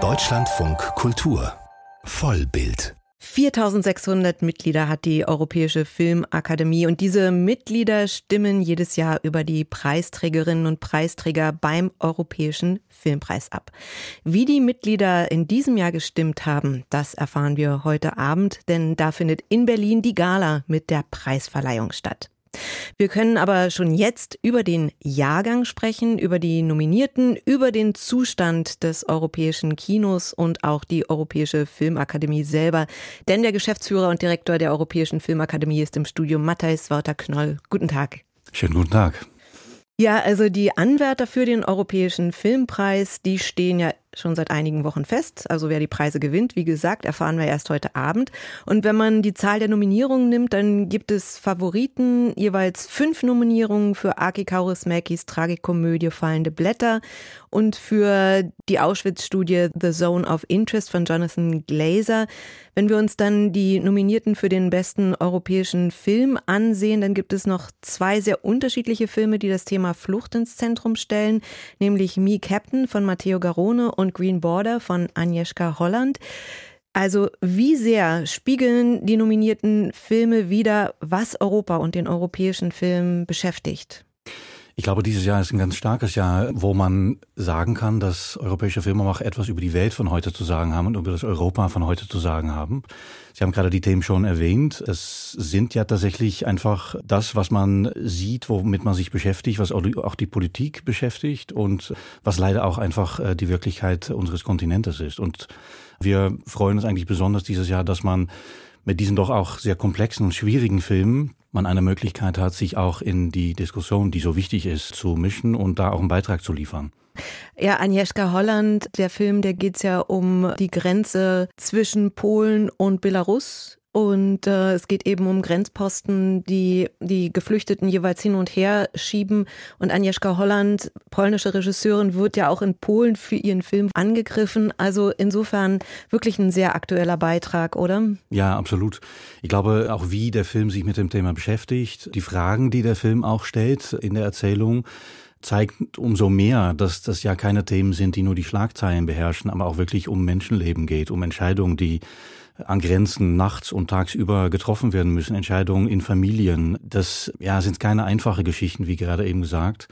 Deutschlandfunk Kultur Vollbild 4600 Mitglieder hat die Europäische Filmakademie und diese Mitglieder stimmen jedes Jahr über die Preisträgerinnen und Preisträger beim Europäischen Filmpreis ab. Wie die Mitglieder in diesem Jahr gestimmt haben, das erfahren wir heute Abend, denn da findet in Berlin die Gala mit der Preisverleihung statt. Wir können aber schon jetzt über den Jahrgang sprechen, über die Nominierten, über den Zustand des europäischen Kinos und auch die Europäische Filmakademie selber. Denn der Geschäftsführer und Direktor der Europäischen Filmakademie ist im Studio Matthijs Wouter-Knoll. Guten Tag. Schönen guten Tag. Ja, also die Anwärter für den Europäischen Filmpreis, die stehen ja schon seit einigen Wochen fest. Also wer die Preise gewinnt, wie gesagt, erfahren wir erst heute Abend. Und wenn man die Zahl der Nominierungen nimmt, dann gibt es Favoriten, jeweils fünf Nominierungen für Aki Kaurismäkis Tragikomödie Fallende Blätter und für die Auschwitz-Studie The Zone of Interest von Jonathan Glazer. Wenn wir uns dann die Nominierten für den besten europäischen Film ansehen, dann gibt es noch zwei sehr unterschiedliche Filme, die das Thema Flucht ins Zentrum stellen, nämlich Me Captain von Matteo Garone und Green Border von Agnieszka Holland. Also wie sehr spiegeln die nominierten Filme wieder, was Europa und den europäischen Film beschäftigt? Ich glaube, dieses Jahr ist ein ganz starkes Jahr, wo man sagen kann, dass europäische Filmemacher etwas über die Welt von heute zu sagen haben und über das Europa von heute zu sagen haben. Sie haben gerade die Themen schon erwähnt. Es sind ja tatsächlich einfach das, was man sieht, womit man sich beschäftigt, was auch die Politik beschäftigt und was leider auch einfach äh, die Wirklichkeit unseres Kontinentes ist. Und wir freuen uns eigentlich besonders dieses Jahr, dass man mit diesen doch auch sehr komplexen und schwierigen Filmen man eine Möglichkeit hat, sich auch in die Diskussion, die so wichtig ist, zu mischen und da auch einen Beitrag zu liefern. Ja, Agnieszka Holland, der Film, der geht's ja um die Grenze zwischen Polen und Belarus und äh, es geht eben um Grenzposten, die die Geflüchteten jeweils hin und her schieben. Und Agnieszka Holland, polnische Regisseurin, wird ja auch in Polen für ihren Film angegriffen. Also insofern wirklich ein sehr aktueller Beitrag, oder? Ja, absolut. Ich glaube, auch wie der Film sich mit dem Thema beschäftigt, die Fragen, die der Film auch stellt in der Erzählung, zeigt umso mehr, dass das ja keine Themen sind, die nur die Schlagzeilen beherrschen, aber auch wirklich um Menschenleben geht, um Entscheidungen, die an Grenzen nachts und tagsüber getroffen werden müssen, Entscheidungen in Familien. Das ja, sind keine einfache Geschichten, wie gerade eben gesagt.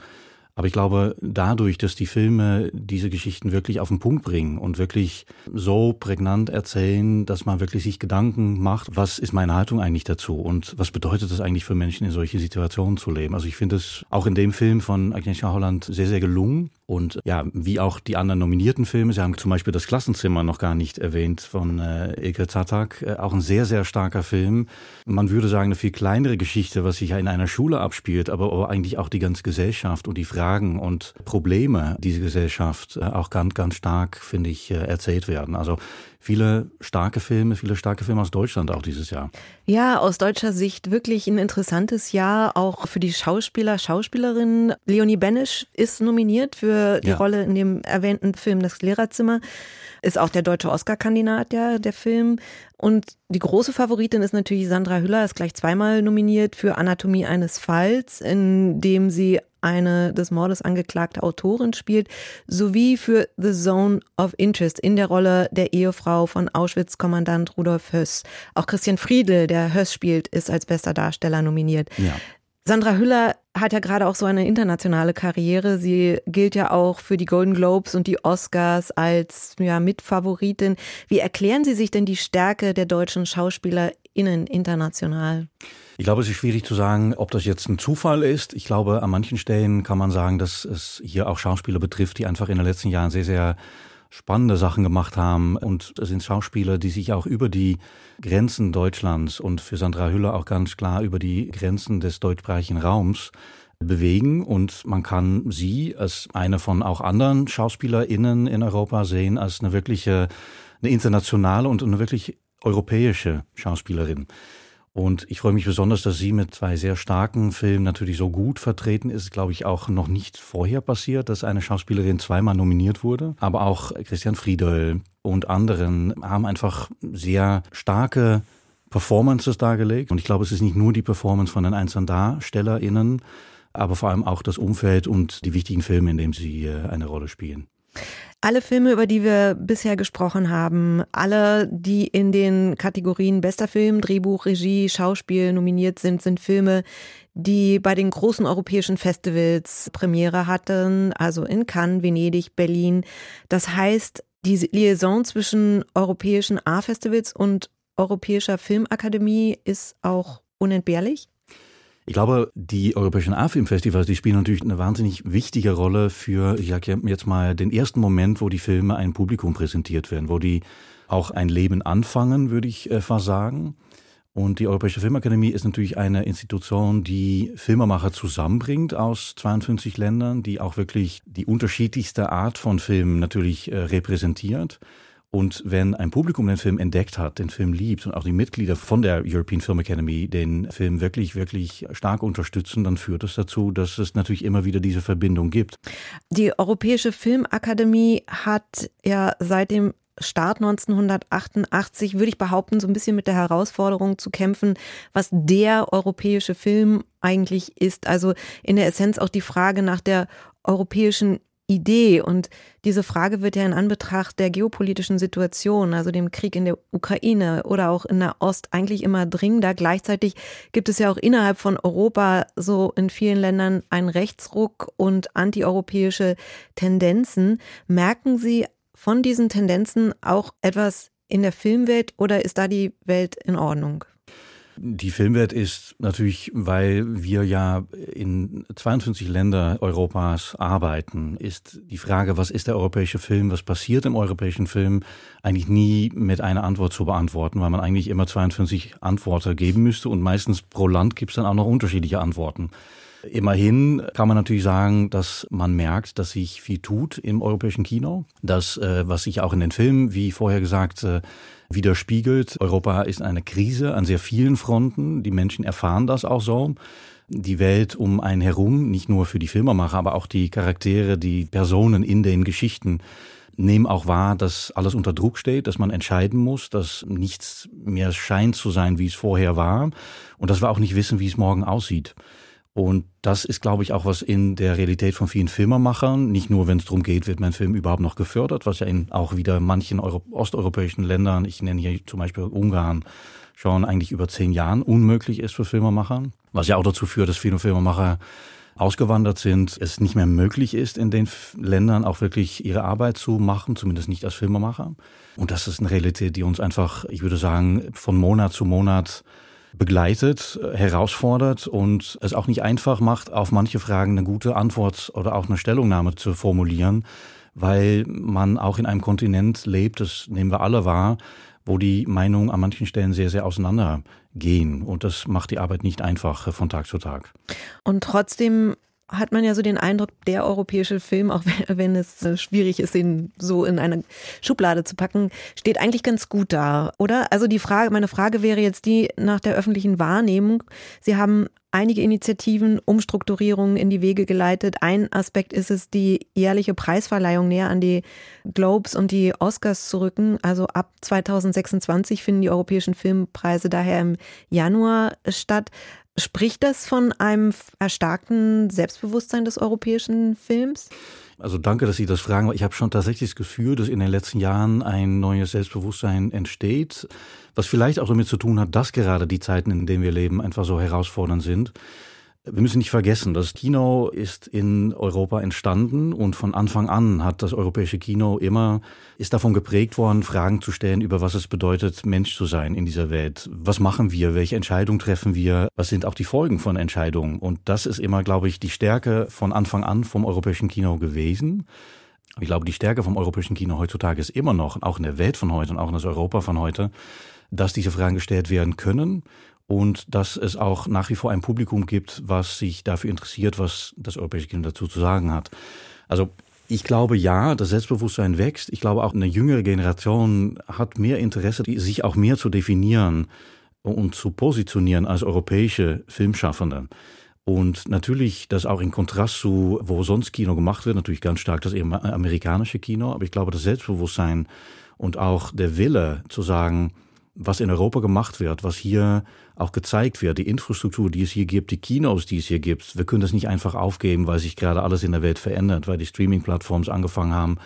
Aber ich glaube, dadurch, dass die Filme diese Geschichten wirklich auf den Punkt bringen und wirklich so prägnant erzählen, dass man wirklich sich Gedanken macht, was ist meine Haltung eigentlich dazu und was bedeutet es eigentlich für Menschen in solche Situationen zu leben. Also ich finde es auch in dem Film von Agnieszka Holland sehr, sehr gelungen. Und ja, wie auch die anderen nominierten Filme, Sie haben zum Beispiel das Klassenzimmer noch gar nicht erwähnt von äh, Ilke Zatak, äh, auch ein sehr, sehr starker Film. Man würde sagen, eine viel kleinere Geschichte, was sich ja in einer Schule abspielt, aber, aber eigentlich auch die ganze Gesellschaft und die Fragen und Probleme dieser Gesellschaft äh, auch ganz, ganz stark, finde ich, äh, erzählt werden. Also viele starke Filme, viele starke Filme aus Deutschland auch dieses Jahr. Ja, aus deutscher Sicht wirklich ein interessantes Jahr, auch für die Schauspieler, Schauspielerinnen. Leonie Benisch ist nominiert für die ja. Rolle in dem erwähnten Film Das Lehrerzimmer. Ist auch der deutsche Oscar-Kandidat, ja, der Film. Und die große Favoritin ist natürlich Sandra Hüller, ist gleich zweimal nominiert für Anatomie eines Falls, in dem sie eine des Mordes angeklagte Autorin spielt, sowie für The Zone of Interest in der Rolle der Ehefrau von Auschwitz-Kommandant Rudolf Höss. Auch Christian Friedel, der Höss spielt, ist als bester Darsteller nominiert. Ja. Sandra Hüller hat ja gerade auch so eine internationale Karriere. Sie gilt ja auch für die Golden Globes und die Oscars als ja, Mitfavoritin. Wie erklären Sie sich denn die Stärke der deutschen SchauspielerInnen international? Ich glaube, es ist schwierig zu sagen, ob das jetzt ein Zufall ist. Ich glaube, an manchen Stellen kann man sagen, dass es hier auch Schauspieler betrifft, die einfach in den letzten Jahren sehr, sehr spannende Sachen gemacht haben. Und es sind Schauspieler, die sich auch über die Grenzen Deutschlands und für Sandra Hüller auch ganz klar über die Grenzen des deutschsprachigen Raums bewegen und man kann sie als eine von auch anderen SchauspielerInnen in Europa sehen als eine wirkliche, eine internationale und eine wirklich europäische Schauspielerin. Und ich freue mich besonders, dass sie mit zwei sehr starken Filmen natürlich so gut vertreten ist. Glaube ich auch noch nicht vorher passiert, dass eine Schauspielerin zweimal nominiert wurde. Aber auch Christian Friedel und anderen haben einfach sehr starke Performances dargelegt. Und ich glaube, es ist nicht nur die Performance von den einzelnen DarstellerInnen, aber vor allem auch das Umfeld und die wichtigen Filme, in denen sie äh, eine Rolle spielen. Alle Filme, über die wir bisher gesprochen haben, alle, die in den Kategorien bester Film, Drehbuch, Regie, Schauspiel nominiert sind, sind Filme, die bei den großen europäischen Festivals Premiere hatten, also in Cannes, Venedig, Berlin. Das heißt, die Liaison zwischen europäischen A-Festivals und europäischer Filmakademie ist auch unentbehrlich? Ich glaube, die europäischen A-Filmfestivals, die spielen natürlich eine wahnsinnig wichtige Rolle für, ich sage jetzt mal, den ersten Moment, wo die Filme einem Publikum präsentiert werden, wo die auch ein Leben anfangen, würde ich äh, fast sagen. Und die Europäische Filmakademie ist natürlich eine Institution, die Filmemacher zusammenbringt aus 52 Ländern, die auch wirklich die unterschiedlichste Art von Filmen natürlich äh, repräsentiert. Und wenn ein Publikum den Film entdeckt hat, den Film liebt und auch die Mitglieder von der European Film Academy den Film wirklich, wirklich stark unterstützen, dann führt es das dazu, dass es natürlich immer wieder diese Verbindung gibt. Die Europäische Filmakademie hat ja seit dem Start 1988, würde ich behaupten, so ein bisschen mit der Herausforderung zu kämpfen, was der europäische Film eigentlich ist. Also in der Essenz auch die Frage nach der europäischen Idee. Und diese Frage wird ja in Anbetracht der geopolitischen Situation, also dem Krieg in der Ukraine oder auch in der Ost, eigentlich immer dringender. Gleichzeitig gibt es ja auch innerhalb von Europa so in vielen Ländern einen Rechtsruck und antieuropäische Tendenzen. Merken Sie von diesen Tendenzen auch etwas in der Filmwelt oder ist da die Welt in Ordnung? Die Filmwelt ist natürlich, weil wir ja in 52 Länder Europas arbeiten, ist die Frage, was ist der europäische Film, was passiert im europäischen Film, eigentlich nie mit einer Antwort zu beantworten, weil man eigentlich immer 52 Antworten geben müsste und meistens pro Land gibt es dann auch noch unterschiedliche Antworten. Immerhin kann man natürlich sagen, dass man merkt, dass sich viel tut im europäischen Kino. Das, äh, was sich auch in den Filmen, wie vorher gesagt, äh, widerspiegelt. Europa ist eine Krise an sehr vielen Fronten. Die Menschen erfahren das auch so. Die Welt um einen herum, nicht nur für die Filmemacher, aber auch die Charaktere, die Personen in den Geschichten, nehmen auch wahr, dass alles unter Druck steht, dass man entscheiden muss, dass nichts mehr scheint zu sein, wie es vorher war und dass wir auch nicht wissen, wie es morgen aussieht. Und das ist, glaube ich, auch was in der Realität von vielen Filmemachern, nicht nur wenn es darum geht, wird mein Film überhaupt noch gefördert, was ja in auch wieder manchen Euro osteuropäischen Ländern, ich nenne hier zum Beispiel Ungarn, schon eigentlich über zehn Jahren unmöglich ist für Filmemacher. Was ja auch dazu führt, dass viele Filmemacher ausgewandert sind, es nicht mehr möglich ist, in den Ländern auch wirklich ihre Arbeit zu machen, zumindest nicht als Filmemacher. Und das ist eine Realität, die uns einfach, ich würde sagen, von Monat zu Monat begleitet, herausfordert und es auch nicht einfach macht, auf manche Fragen eine gute Antwort oder auch eine Stellungnahme zu formulieren, weil man auch in einem Kontinent lebt, das nehmen wir alle wahr, wo die Meinungen an manchen Stellen sehr, sehr auseinandergehen. Und das macht die Arbeit nicht einfach von Tag zu Tag. Und trotzdem hat man ja so den Eindruck, der europäische Film, auch wenn es äh, schwierig ist, ihn so in eine Schublade zu packen, steht eigentlich ganz gut da, oder? Also die Frage, meine Frage wäre jetzt die nach der öffentlichen Wahrnehmung. Sie haben einige Initiativen, Umstrukturierungen in die Wege geleitet. Ein Aspekt ist es, die jährliche Preisverleihung näher an die Globes und die Oscars zu rücken. Also ab 2026 finden die europäischen Filmpreise daher im Januar statt. Spricht das von einem erstarkten Selbstbewusstsein des europäischen Films? Also danke, dass Sie das fragen. Ich habe schon tatsächlich das Gefühl, dass in den letzten Jahren ein neues Selbstbewusstsein entsteht, was vielleicht auch damit zu tun hat, dass gerade die Zeiten, in denen wir leben, einfach so herausfordernd sind. Wir müssen nicht vergessen, das Kino ist in Europa entstanden und von Anfang an hat das europäische Kino immer, ist davon geprägt worden, Fragen zu stellen über was es bedeutet, Mensch zu sein in dieser Welt. Was machen wir? Welche Entscheidungen treffen wir? Was sind auch die Folgen von Entscheidungen? Und das ist immer, glaube ich, die Stärke von Anfang an vom europäischen Kino gewesen. Ich glaube, die Stärke vom europäischen Kino heutzutage ist immer noch, auch in der Welt von heute und auch in das Europa von heute, dass diese Fragen gestellt werden können und dass es auch nach wie vor ein Publikum gibt, was sich dafür interessiert, was das europäische Kind dazu zu sagen hat. Also ich glaube ja, das Selbstbewusstsein wächst. Ich glaube auch eine jüngere Generation hat mehr Interesse, sich auch mehr zu definieren und zu positionieren als europäische Filmschaffende. Und natürlich das auch in Kontrast zu, wo sonst Kino gemacht wird, natürlich ganz stark das amerikanische Kino. Aber ich glaube, das Selbstbewusstsein und auch der Wille zu sagen, was in Europa gemacht wird, was hier auch gezeigt wird, die Infrastruktur, die es hier gibt, die Kinos, die es hier gibt. Wir können das nicht einfach aufgeben, weil sich gerade alles in der Welt verändert, weil die Streaming-Plattforms angefangen haben,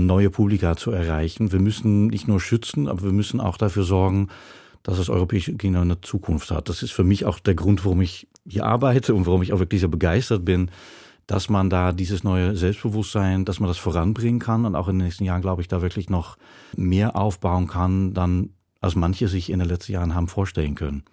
neue Publika zu erreichen. Wir müssen nicht nur schützen, aber wir müssen auch dafür sorgen, dass das europäische Kino eine Zukunft hat. Das ist für mich auch der Grund, warum ich hier arbeite und warum ich auch wirklich so begeistert bin, dass man da dieses neue Selbstbewusstsein, dass man das voranbringen kann und auch in den nächsten Jahren, glaube ich, da wirklich noch mehr aufbauen kann, dann als manche sich in den letzten Jahren haben vorstellen können.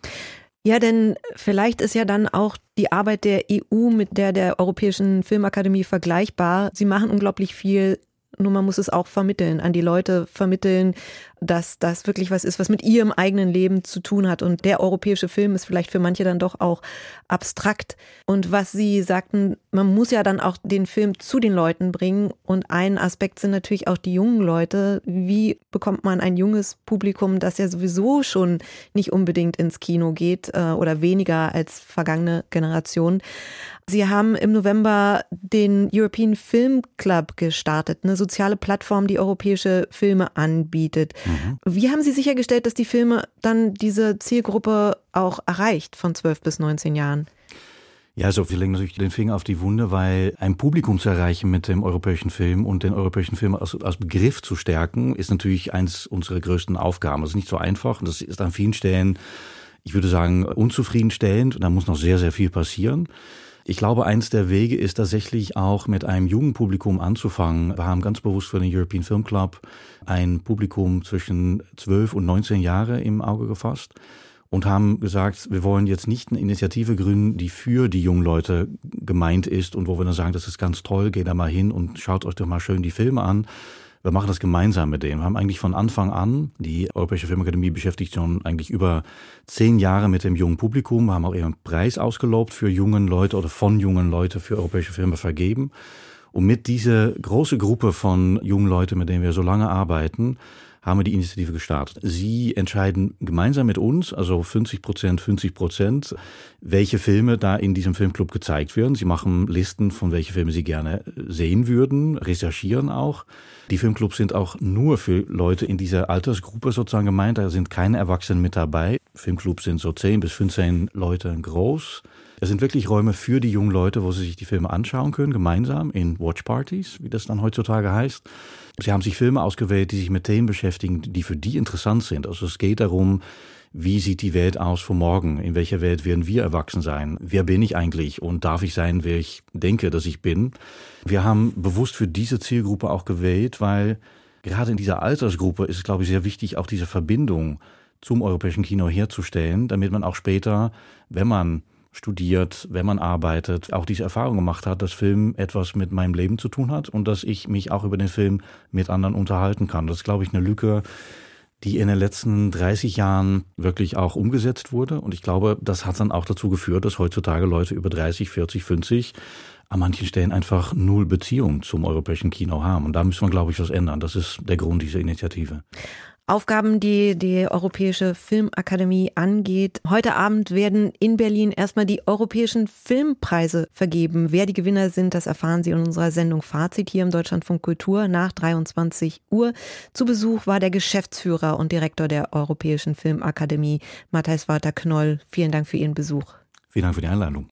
Ja, denn vielleicht ist ja dann auch die Arbeit der EU mit der der Europäischen Filmakademie vergleichbar. Sie machen unglaublich viel nur man muss es auch vermitteln, an die Leute vermitteln, dass das wirklich was ist, was mit ihrem eigenen Leben zu tun hat. Und der europäische Film ist vielleicht für manche dann doch auch abstrakt. Und was Sie sagten, man muss ja dann auch den Film zu den Leuten bringen. Und ein Aspekt sind natürlich auch die jungen Leute. Wie bekommt man ein junges Publikum, das ja sowieso schon nicht unbedingt ins Kino geht äh, oder weniger als vergangene Generationen? Sie haben im November den European Film Club gestartet, eine soziale Plattform, die europäische Filme anbietet. Mhm. Wie haben Sie sichergestellt, dass die Filme dann diese Zielgruppe auch erreicht von 12 bis 19 Jahren? Ja, also wir legen natürlich den Finger auf die Wunde, weil ein Publikum zu erreichen mit dem europäischen Film und den europäischen Film als, als Begriff zu stärken, ist natürlich eins unserer größten Aufgaben. Das ist nicht so einfach und das ist an vielen Stellen, ich würde sagen, unzufriedenstellend und da muss noch sehr, sehr viel passieren. Ich glaube, eins der Wege ist tatsächlich auch mit einem jungen Publikum anzufangen. Wir haben ganz bewusst für den European Film Club ein Publikum zwischen 12 und 19 Jahre im Auge gefasst und haben gesagt, wir wollen jetzt nicht eine Initiative gründen, die für die jungen Leute gemeint ist und wo wir dann sagen, das ist ganz toll, geht da mal hin und schaut euch doch mal schön die Filme an, wir machen das gemeinsam mit denen. Wir haben eigentlich von Anfang an, die Europäische Filmakademie beschäftigt schon eigentlich über zehn Jahre mit dem jungen Publikum. Wir haben auch ihren Preis ausgelobt für jungen Leute oder von jungen Leute für europäische Filme vergeben. Und mit dieser großen Gruppe von jungen Leuten, mit denen wir so lange arbeiten, haben wir die Initiative gestartet. Sie entscheiden gemeinsam mit uns, also 50 Prozent, 50 Prozent, welche Filme da in diesem Filmclub gezeigt werden. Sie machen Listen, von welche Filme sie gerne sehen würden, recherchieren auch. Die Filmclubs sind auch nur für Leute in dieser Altersgruppe sozusagen gemeint. Da sind keine Erwachsenen mit dabei. Filmclubs sind so 10 bis 15 Leute groß. Es sind wirklich Räume für die jungen Leute, wo sie sich die Filme anschauen können, gemeinsam in Watchpartys, wie das dann heutzutage heißt. Sie haben sich Filme ausgewählt, die sich mit Themen beschäftigen, die für die interessant sind. Also es geht darum, wie sieht die Welt aus von morgen? In welcher Welt werden wir erwachsen sein? Wer bin ich eigentlich? Und darf ich sein, wer ich denke, dass ich bin? Wir haben bewusst für diese Zielgruppe auch gewählt, weil gerade in dieser Altersgruppe ist es, glaube ich, sehr wichtig, auch diese Verbindung zum europäischen Kino herzustellen, damit man auch später, wenn man studiert, wenn man arbeitet, auch diese Erfahrung gemacht hat, dass Film etwas mit meinem Leben zu tun hat und dass ich mich auch über den Film mit anderen unterhalten kann. Das ist, glaube ich, eine Lücke, die in den letzten 30 Jahren wirklich auch umgesetzt wurde. Und ich glaube, das hat dann auch dazu geführt, dass heutzutage Leute über 30, 40, 50 an manchen Stellen einfach null Beziehung zum europäischen Kino haben. Und da müssen wir, glaube ich, was ändern. Das ist der Grund dieser Initiative. Aufgaben, die die Europäische Filmakademie angeht. Heute Abend werden in Berlin erstmal die europäischen Filmpreise vergeben. Wer die Gewinner sind, das erfahren Sie in unserer Sendung Fazit hier im Deutschlandfunk Kultur nach 23 Uhr. Zu Besuch war der Geschäftsführer und Direktor der Europäischen Filmakademie, Matthijs Walter Knoll. Vielen Dank für Ihren Besuch. Vielen Dank für die Einladung.